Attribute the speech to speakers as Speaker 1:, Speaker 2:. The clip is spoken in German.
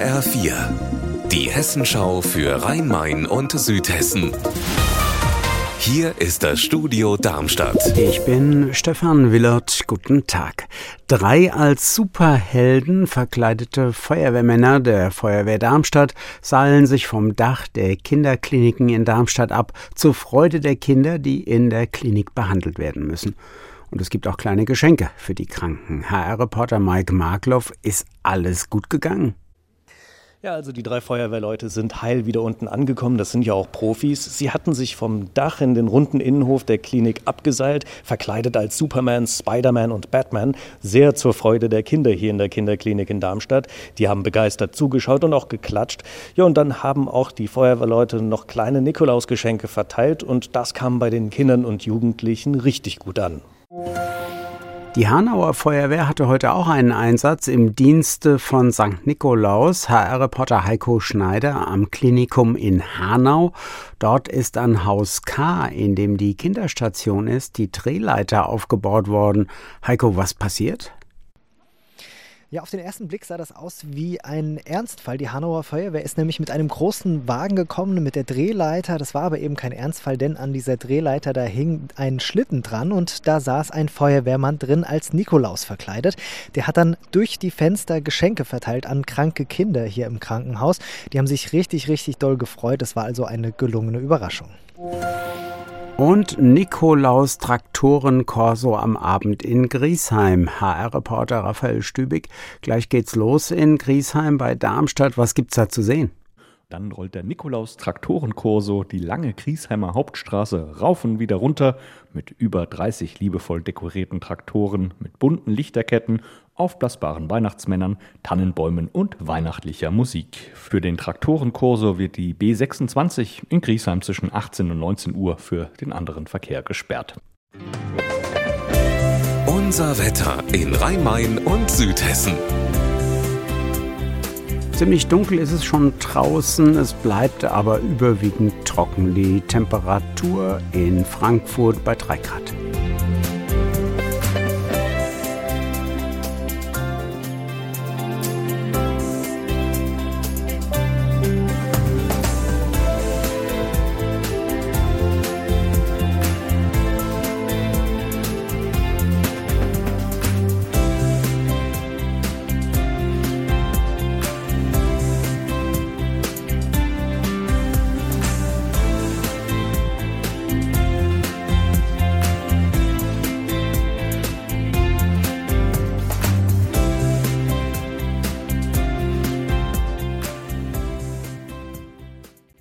Speaker 1: HR4, die Hessenschau für Rhein-Main und Südhessen. Hier ist das Studio Darmstadt.
Speaker 2: Ich bin Stefan Willert. Guten Tag. Drei als Superhelden verkleidete Feuerwehrmänner der Feuerwehr Darmstadt seilen sich vom Dach der Kinderkliniken in Darmstadt ab, zur Freude der Kinder, die in der Klinik behandelt werden müssen. Und es gibt auch kleine Geschenke für die Kranken. HR-Reporter Mike Markloff, ist alles gut gegangen?
Speaker 3: Ja, also die drei Feuerwehrleute sind heil wieder unten angekommen. Das sind ja auch Profis. Sie hatten sich vom Dach in den runden Innenhof der Klinik abgeseilt, verkleidet als Superman, Spider-Man und Batman. Sehr zur Freude der Kinder hier in der Kinderklinik in Darmstadt. Die haben begeistert zugeschaut und auch geklatscht. Ja, und dann haben auch die Feuerwehrleute noch kleine Nikolausgeschenke verteilt und das kam bei den Kindern und Jugendlichen richtig gut an.
Speaker 2: Die Hanauer Feuerwehr hatte heute auch einen Einsatz im Dienste von St. Nikolaus. HR-Reporter Heiko Schneider am Klinikum in Hanau. Dort ist an Haus K, in dem die Kinderstation ist, die Drehleiter aufgebaut worden. Heiko, was passiert?
Speaker 4: Ja, auf den ersten Blick sah das aus wie ein Ernstfall. Die Hanauer Feuerwehr ist nämlich mit einem großen Wagen gekommen, mit der Drehleiter. Das war aber eben kein Ernstfall, denn an dieser Drehleiter, da hing ein Schlitten dran und da saß ein Feuerwehrmann drin als Nikolaus verkleidet. Der hat dann durch die Fenster Geschenke verteilt an kranke Kinder hier im Krankenhaus. Die haben sich richtig, richtig doll gefreut. Das war also eine gelungene Überraschung
Speaker 2: und Nikolaus Traktorenkorso am Abend in Griesheim. HR-Reporter Raphael Stübig. Gleich geht's los in Griesheim bei Darmstadt. Was gibt's da zu sehen?
Speaker 5: Dann rollt der Nikolaus Traktorenkorso die lange Griesheimer Hauptstraße rauf und wieder runter mit über 30 liebevoll dekorierten Traktoren, mit bunten Lichterketten, aufblasbaren Weihnachtsmännern, Tannenbäumen und weihnachtlicher Musik. Für den Traktorenkorso wird die B26 in Griesheim zwischen 18 und 19 Uhr für den anderen Verkehr gesperrt.
Speaker 1: Unser Wetter in Rhein-Main und Südhessen.
Speaker 2: Ziemlich dunkel ist es schon draußen, es bleibt aber überwiegend trocken. Die Temperatur in Frankfurt bei 3 Grad.